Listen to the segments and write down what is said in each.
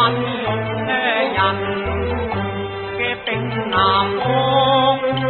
mắt thế nhân cái tình nam môn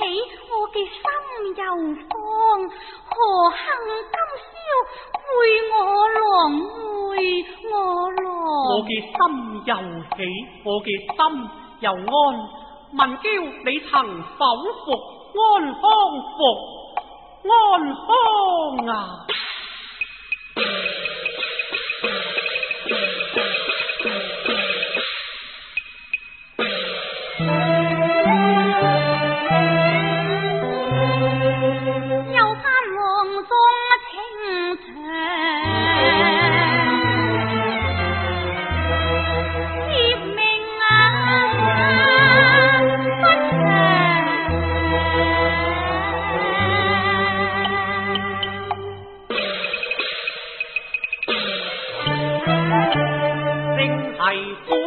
Hãy subscribe 我嘅心又慌，何幸今宵会我郎会我郎。我嘅心又喜，我嘅心又安。文娇，你曾否服安康服安康啊？大夫。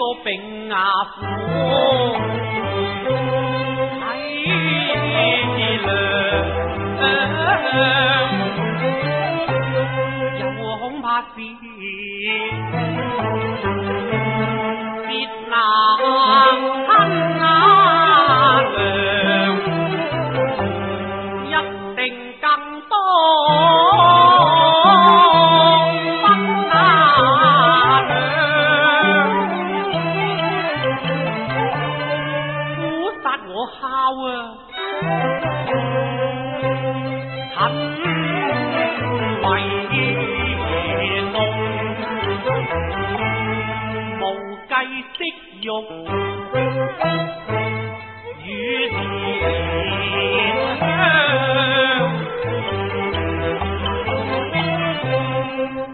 个病牙虎体不又恐怕是。欲乳前香，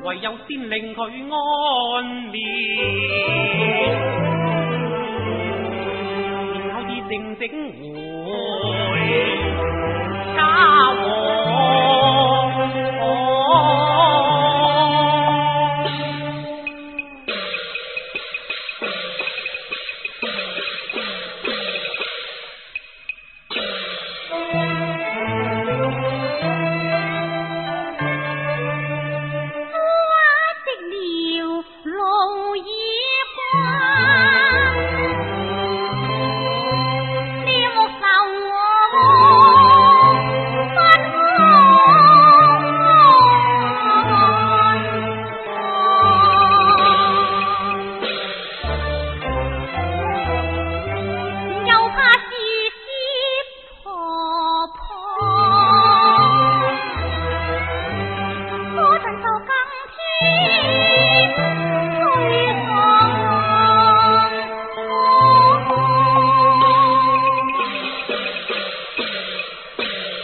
唯有先令佢安眠，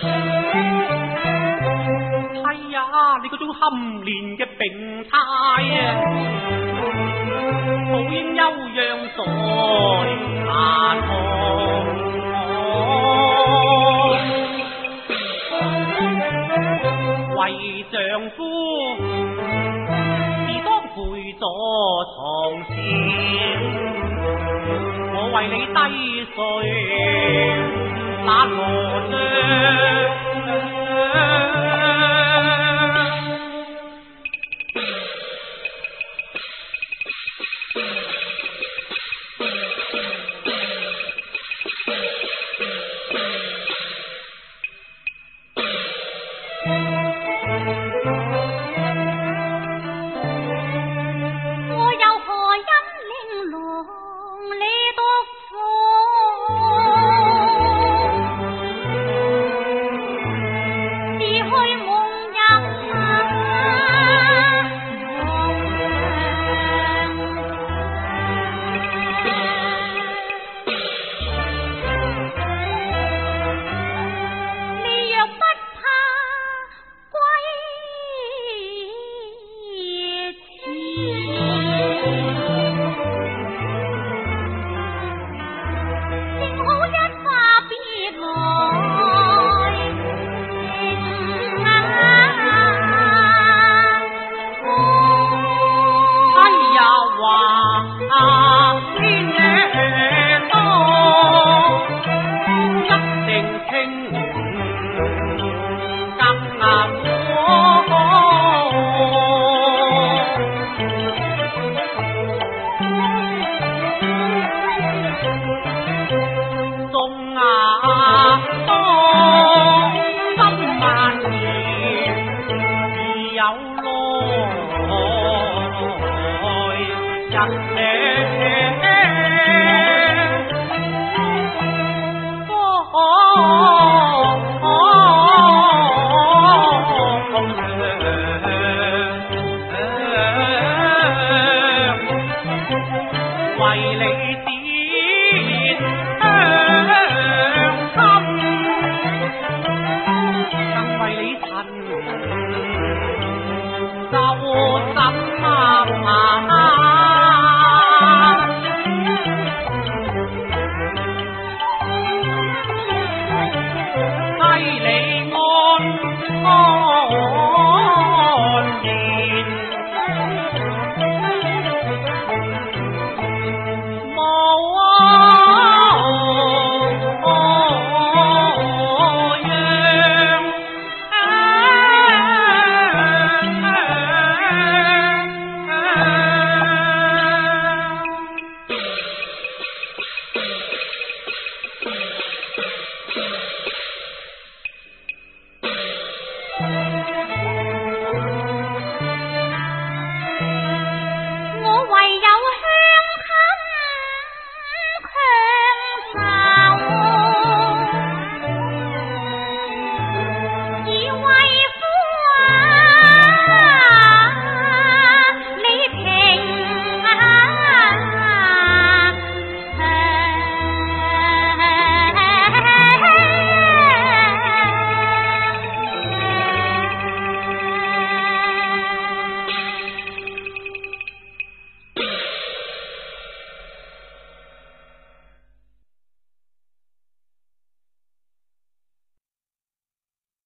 哎呀！你嗰种堪怜嘅病态啊，好应休养在下堂。为丈夫自当陪坐床前，我为你低垂那何帐。